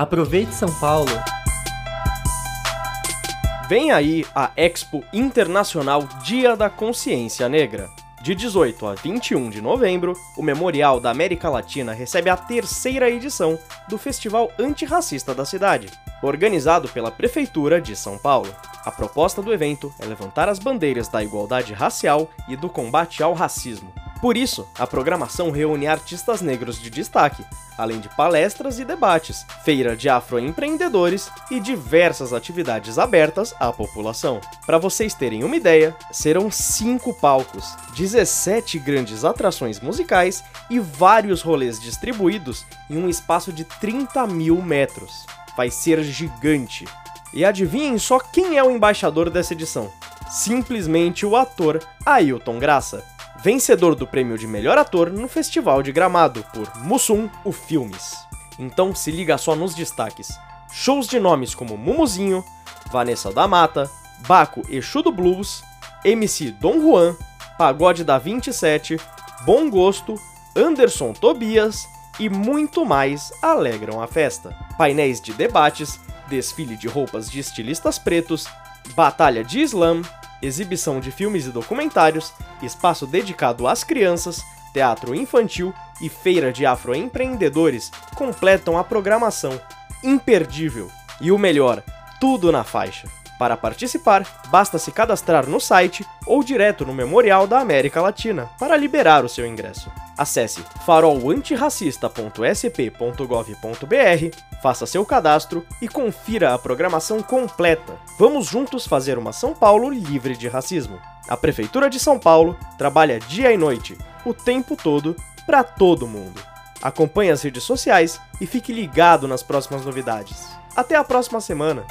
Aproveite São Paulo! Vem aí a Expo Internacional Dia da Consciência Negra. De 18 a 21 de novembro, o Memorial da América Latina recebe a terceira edição do Festival Antirracista da cidade, organizado pela Prefeitura de São Paulo. A proposta do evento é levantar as bandeiras da igualdade racial e do combate ao racismo. Por isso, a programação reúne artistas negros de destaque, além de palestras e debates, feira de afroempreendedores e diversas atividades abertas à população. Para vocês terem uma ideia, serão cinco palcos, 17 grandes atrações musicais e vários rolês distribuídos em um espaço de 30 mil metros. Vai ser gigante. E adivinhem só quem é o embaixador dessa edição? Simplesmente o ator Ailton Graça vencedor do prêmio de melhor ator no Festival de Gramado por Mussum, o Filmes. Então se liga só nos destaques. Shows de nomes como Mumuzinho, Vanessa da Mata, Baco Exu do Blues, MC Dom Juan, Pagode da 27, Bom Gosto, Anderson Tobias e muito mais alegram a festa. Painéis de debates, desfile de roupas de estilistas pretos, batalha de slam, exibição de filmes e documentários, espaço dedicado às crianças, teatro infantil e feira de afroempreendedores completam a programação. Imperdível! E o melhor, tudo na faixa. Para participar, basta se cadastrar no site ou direto no Memorial da América Latina para liberar o seu ingresso. Acesse farolantirracista.sp.gov.br, faça seu cadastro e confira a programação completa. Vamos juntos fazer uma São Paulo livre de racismo. A Prefeitura de São Paulo trabalha dia e noite, o tempo todo, para todo mundo. Acompanhe as redes sociais e fique ligado nas próximas novidades. Até a próxima semana!